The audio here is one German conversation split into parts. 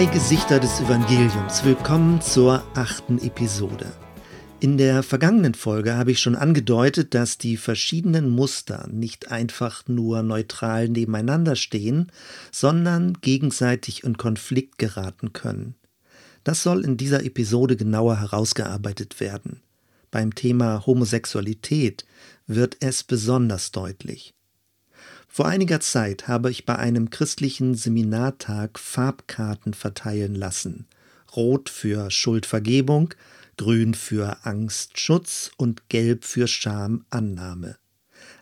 Drei Gesichter des Evangeliums. Willkommen zur achten Episode. In der vergangenen Folge habe ich schon angedeutet, dass die verschiedenen Muster nicht einfach nur neutral nebeneinander stehen, sondern gegenseitig in Konflikt geraten können. Das soll in dieser Episode genauer herausgearbeitet werden. Beim Thema Homosexualität wird es besonders deutlich. Vor einiger Zeit habe ich bei einem christlichen Seminartag Farbkarten verteilen lassen. Rot für Schuldvergebung, grün für Angstschutz und gelb für Schamannahme.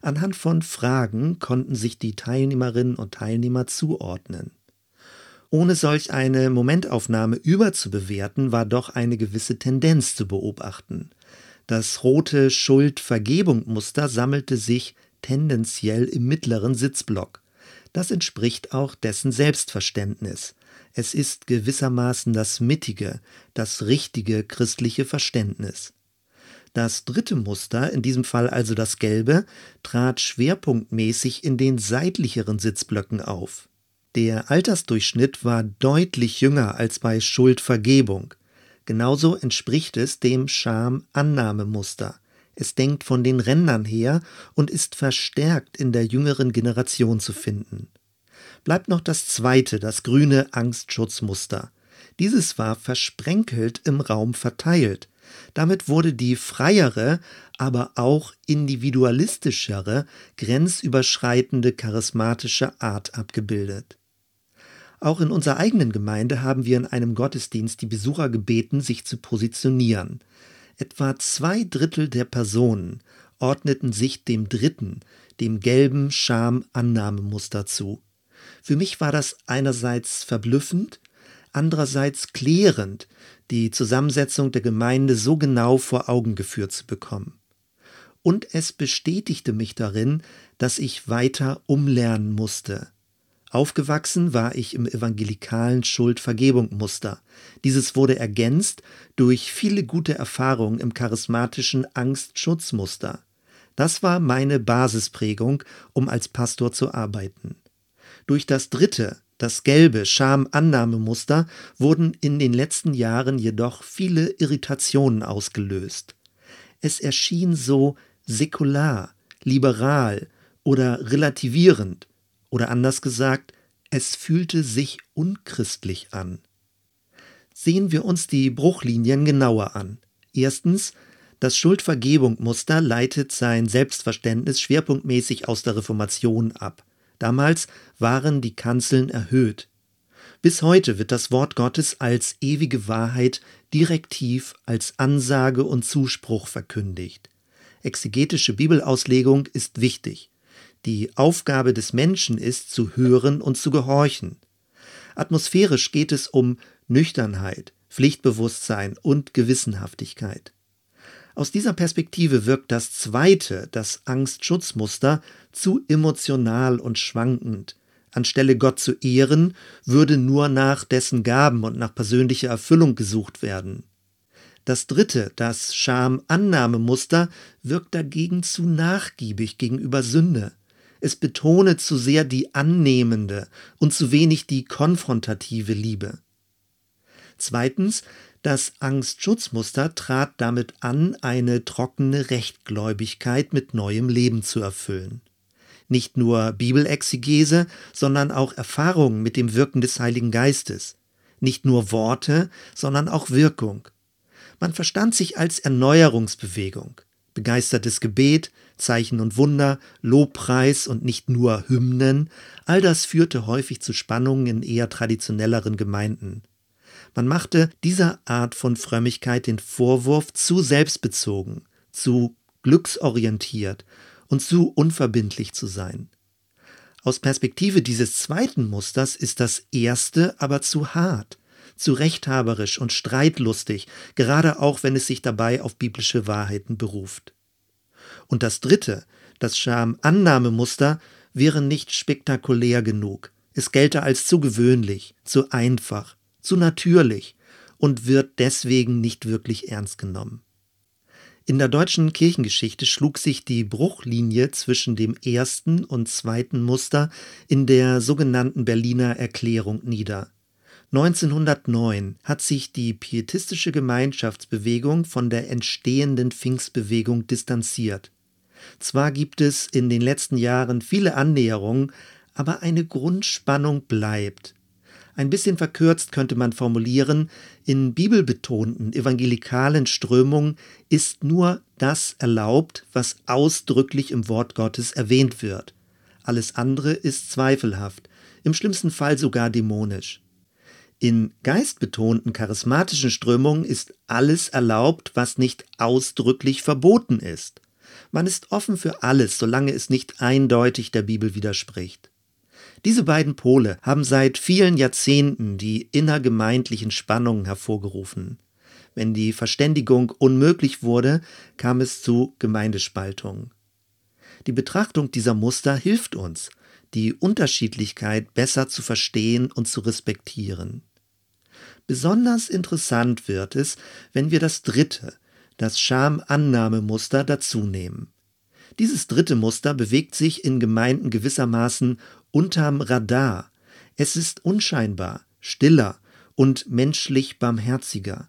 Anhand von Fragen konnten sich die Teilnehmerinnen und Teilnehmer zuordnen. Ohne solch eine Momentaufnahme überzubewerten, war doch eine gewisse Tendenz zu beobachten. Das rote Schuld-Vergebung-Muster sammelte sich tendenziell im mittleren Sitzblock. Das entspricht auch dessen Selbstverständnis. Es ist gewissermaßen das mittige, das richtige christliche Verständnis. Das dritte Muster, in diesem Fall also das gelbe, trat schwerpunktmäßig in den seitlicheren Sitzblöcken auf. Der Altersdurchschnitt war deutlich jünger als bei Schuldvergebung. Genauso entspricht es dem Scham-Annahmemuster. Es denkt von den Rändern her und ist verstärkt in der jüngeren Generation zu finden. Bleibt noch das zweite, das grüne Angstschutzmuster. Dieses war versprenkelt im Raum verteilt. Damit wurde die freiere, aber auch individualistischere, grenzüberschreitende charismatische Art abgebildet. Auch in unserer eigenen Gemeinde haben wir in einem Gottesdienst die Besucher gebeten, sich zu positionieren. Etwa zwei Drittel der Personen ordneten sich dem dritten, dem gelben Scham-Annahmemuster zu. Für mich war das einerseits verblüffend, andererseits klärend, die Zusammensetzung der Gemeinde so genau vor Augen geführt zu bekommen. Und es bestätigte mich darin, dass ich weiter umlernen musste, Aufgewachsen war ich im evangelikalen Schuldvergebung-Muster. Dieses wurde ergänzt durch viele gute Erfahrungen im charismatischen Angstschutzmuster. Das war meine Basisprägung, um als Pastor zu arbeiten. Durch das dritte, das gelbe Schamannahmemuster wurden in den letzten Jahren jedoch viele Irritationen ausgelöst. Es erschien so säkular, liberal oder relativierend, oder anders gesagt, es fühlte sich unchristlich an. Sehen wir uns die Bruchlinien genauer an. Erstens, das Schuldvergebung-Muster leitet sein Selbstverständnis schwerpunktmäßig aus der Reformation ab. Damals waren die Kanzeln erhöht. Bis heute wird das Wort Gottes als ewige Wahrheit direktiv als Ansage und Zuspruch verkündigt. Exegetische Bibelauslegung ist wichtig. Die Aufgabe des Menschen ist, zu hören und zu gehorchen. Atmosphärisch geht es um Nüchternheit, Pflichtbewusstsein und Gewissenhaftigkeit. Aus dieser Perspektive wirkt das zweite, das Angstschutzmuster, zu emotional und schwankend. Anstelle Gott zu ehren, würde nur nach dessen Gaben und nach persönlicher Erfüllung gesucht werden. Das dritte, das Scham-Annahmemuster, wirkt dagegen zu nachgiebig gegenüber Sünde. Es betone zu sehr die annehmende und zu wenig die konfrontative Liebe. Zweitens, das Angstschutzmuster trat damit an, eine trockene Rechtgläubigkeit mit neuem Leben zu erfüllen. Nicht nur Bibelexegese, sondern auch Erfahrungen mit dem Wirken des Heiligen Geistes. Nicht nur Worte, sondern auch Wirkung. Man verstand sich als Erneuerungsbewegung begeistertes Gebet, Zeichen und Wunder, Lobpreis und nicht nur Hymnen, all das führte häufig zu Spannungen in eher traditionelleren Gemeinden. Man machte dieser Art von Frömmigkeit den Vorwurf, zu selbstbezogen, zu glücksorientiert und zu unverbindlich zu sein. Aus Perspektive dieses zweiten Musters ist das erste aber zu hart, zu rechthaberisch und streitlustig, gerade auch wenn es sich dabei auf biblische Wahrheiten beruft. Und das dritte, das Scham-Annahmemuster, wäre nicht spektakulär genug. Es gelte als zu gewöhnlich, zu einfach, zu natürlich und wird deswegen nicht wirklich ernst genommen. In der deutschen Kirchengeschichte schlug sich die Bruchlinie zwischen dem ersten und zweiten Muster in der sogenannten Berliner Erklärung nieder. 1909 hat sich die pietistische Gemeinschaftsbewegung von der entstehenden Pfingstbewegung distanziert. Zwar gibt es in den letzten Jahren viele Annäherungen, aber eine Grundspannung bleibt. Ein bisschen verkürzt könnte man formulieren, in bibelbetonten evangelikalen Strömungen ist nur das erlaubt, was ausdrücklich im Wort Gottes erwähnt wird. Alles andere ist zweifelhaft, im schlimmsten Fall sogar dämonisch. In geistbetonten charismatischen Strömungen ist alles erlaubt, was nicht ausdrücklich verboten ist. Man ist offen für alles, solange es nicht eindeutig der Bibel widerspricht. Diese beiden Pole haben seit vielen Jahrzehnten die innergemeindlichen Spannungen hervorgerufen. Wenn die Verständigung unmöglich wurde, kam es zu Gemeindespaltungen. Die Betrachtung dieser Muster hilft uns, die Unterschiedlichkeit besser zu verstehen und zu respektieren. Besonders interessant wird es, wenn wir das dritte, das Schamannahmemuster dazunehmen. Dieses dritte Muster bewegt sich in Gemeinden gewissermaßen unterm Radar. Es ist unscheinbar, stiller und menschlich barmherziger.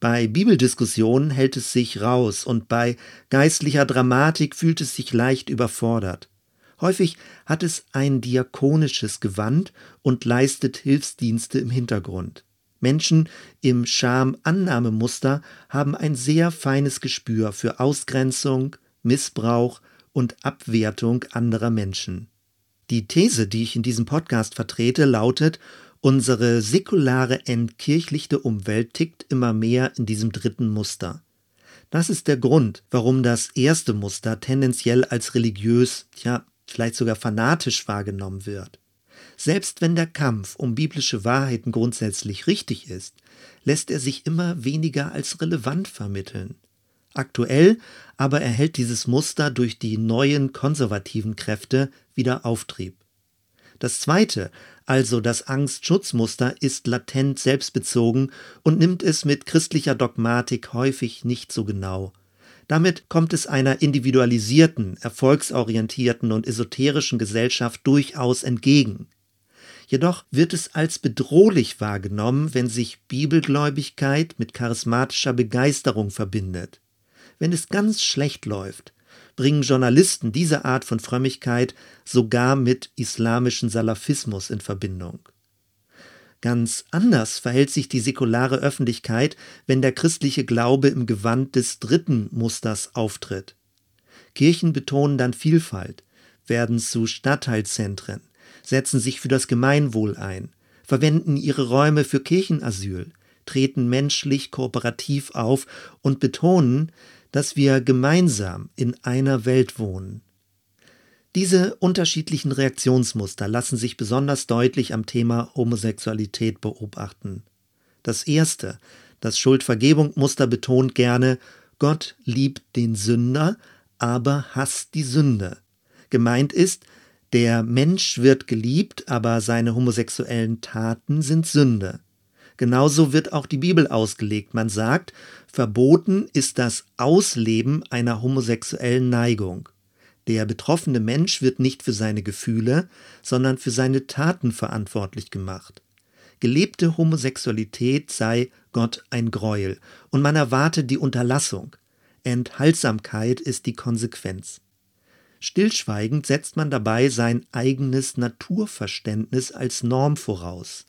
Bei Bibeldiskussionen hält es sich raus und bei geistlicher Dramatik fühlt es sich leicht überfordert. Häufig hat es ein diakonisches Gewand und leistet Hilfsdienste im Hintergrund. Menschen im Schamannahmemuster haben ein sehr feines Gespür für Ausgrenzung, Missbrauch und Abwertung anderer Menschen. Die These, die ich in diesem Podcast vertrete, lautet, unsere säkulare entkirchlichte Umwelt tickt immer mehr in diesem dritten Muster. Das ist der Grund, warum das erste Muster tendenziell als religiös, ja, vielleicht sogar fanatisch wahrgenommen wird. Selbst wenn der Kampf um biblische Wahrheiten grundsätzlich richtig ist, lässt er sich immer weniger als relevant vermitteln. Aktuell aber erhält dieses Muster durch die neuen konservativen Kräfte wieder Auftrieb. Das zweite, also das Angst-Schutz-Muster, ist latent selbstbezogen und nimmt es mit christlicher Dogmatik häufig nicht so genau. Damit kommt es einer individualisierten, erfolgsorientierten und esoterischen Gesellschaft durchaus entgegen. Jedoch wird es als bedrohlich wahrgenommen, wenn sich Bibelgläubigkeit mit charismatischer Begeisterung verbindet. Wenn es ganz schlecht läuft, bringen Journalisten diese Art von Frömmigkeit sogar mit islamischen Salafismus in Verbindung. Ganz anders verhält sich die säkulare Öffentlichkeit, wenn der christliche Glaube im Gewand des dritten Musters auftritt. Kirchen betonen dann Vielfalt, werden zu Stadtteilzentren, setzen sich für das Gemeinwohl ein, verwenden ihre Räume für Kirchenasyl, treten menschlich kooperativ auf und betonen, dass wir gemeinsam in einer Welt wohnen. Diese unterschiedlichen Reaktionsmuster lassen sich besonders deutlich am Thema Homosexualität beobachten. Das erste, das Schuldvergebung-Muster betont gerne, Gott liebt den Sünder, aber hasst die Sünde. Gemeint ist, der Mensch wird geliebt, aber seine homosexuellen Taten sind Sünde. Genauso wird auch die Bibel ausgelegt. Man sagt, verboten ist das Ausleben einer homosexuellen Neigung. Der betroffene Mensch wird nicht für seine Gefühle, sondern für seine Taten verantwortlich gemacht. Gelebte Homosexualität sei Gott ein Greuel und man erwarte die Unterlassung. Enthaltsamkeit ist die Konsequenz. Stillschweigend setzt man dabei sein eigenes Naturverständnis als Norm voraus.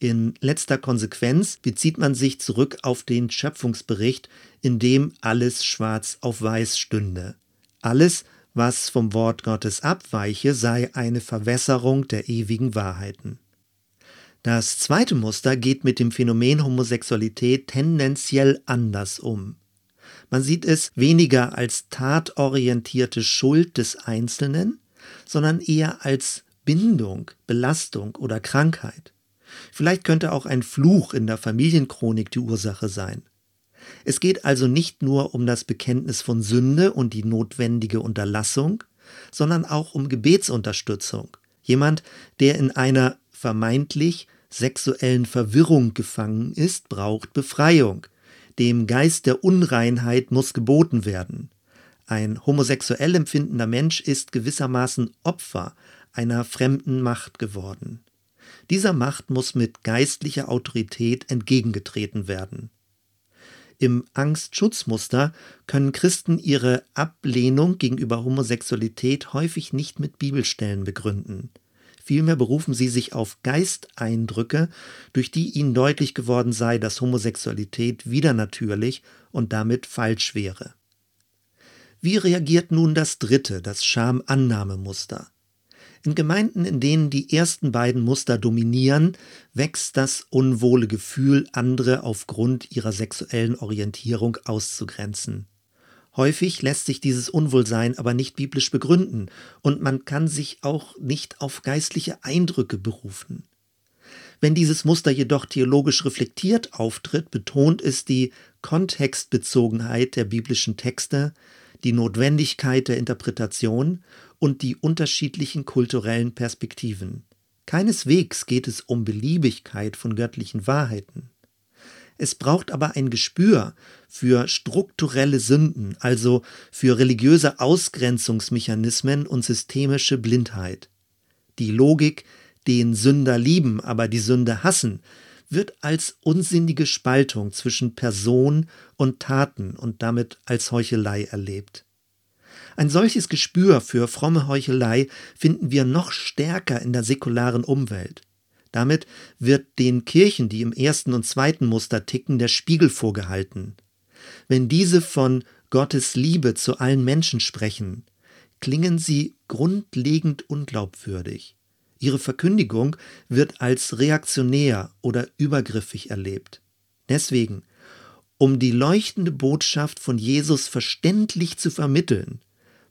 In letzter Konsequenz bezieht man sich zurück auf den Schöpfungsbericht, in dem alles schwarz auf weiß stünde. Alles, was vom Wort Gottes abweiche, sei eine Verwässerung der ewigen Wahrheiten. Das zweite Muster geht mit dem Phänomen Homosexualität tendenziell anders um. Man sieht es weniger als tatorientierte Schuld des Einzelnen, sondern eher als Bindung, Belastung oder Krankheit. Vielleicht könnte auch ein Fluch in der Familienchronik die Ursache sein. Es geht also nicht nur um das Bekenntnis von Sünde und die notwendige Unterlassung, sondern auch um Gebetsunterstützung. Jemand, der in einer vermeintlich sexuellen Verwirrung gefangen ist, braucht Befreiung. Dem Geist der Unreinheit muss geboten werden. Ein homosexuell empfindender Mensch ist gewissermaßen Opfer einer fremden Macht geworden. Dieser Macht muss mit geistlicher Autorität entgegengetreten werden. Im Angstschutzmuster können Christen ihre Ablehnung gegenüber Homosexualität häufig nicht mit Bibelstellen begründen. Vielmehr berufen sie sich auf Geisteindrücke, durch die ihnen deutlich geworden sei, dass Homosexualität widernatürlich und damit falsch wäre. Wie reagiert nun das dritte, das Schamannahmemuster? In Gemeinden, in denen die ersten beiden Muster dominieren, wächst das unwohle Gefühl, andere aufgrund ihrer sexuellen Orientierung auszugrenzen. Häufig lässt sich dieses Unwohlsein aber nicht biblisch begründen und man kann sich auch nicht auf geistliche Eindrücke berufen. Wenn dieses Muster jedoch theologisch reflektiert auftritt, betont es die Kontextbezogenheit der biblischen Texte, die Notwendigkeit der Interpretation und die unterschiedlichen kulturellen Perspektiven. Keineswegs geht es um Beliebigkeit von göttlichen Wahrheiten. Es braucht aber ein Gespür für strukturelle Sünden, also für religiöse Ausgrenzungsmechanismen und systemische Blindheit. Die Logik, den Sünder lieben, aber die Sünde hassen, wird als unsinnige Spaltung zwischen Person und Taten und damit als Heuchelei erlebt. Ein solches Gespür für fromme Heuchelei finden wir noch stärker in der säkularen Umwelt. Damit wird den Kirchen, die im ersten und zweiten Muster ticken, der Spiegel vorgehalten. Wenn diese von Gottes Liebe zu allen Menschen sprechen, klingen sie grundlegend unglaubwürdig. Ihre Verkündigung wird als reaktionär oder übergriffig erlebt. Deswegen, um die leuchtende Botschaft von Jesus verständlich zu vermitteln,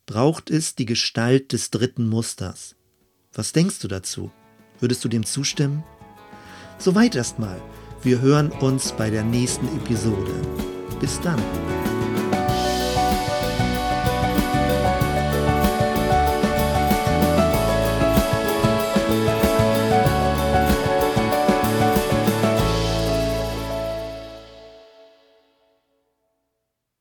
braucht es die Gestalt des dritten Musters. Was denkst du dazu? Würdest du dem zustimmen? Soweit erstmal. Wir hören uns bei der nächsten Episode. Bis dann.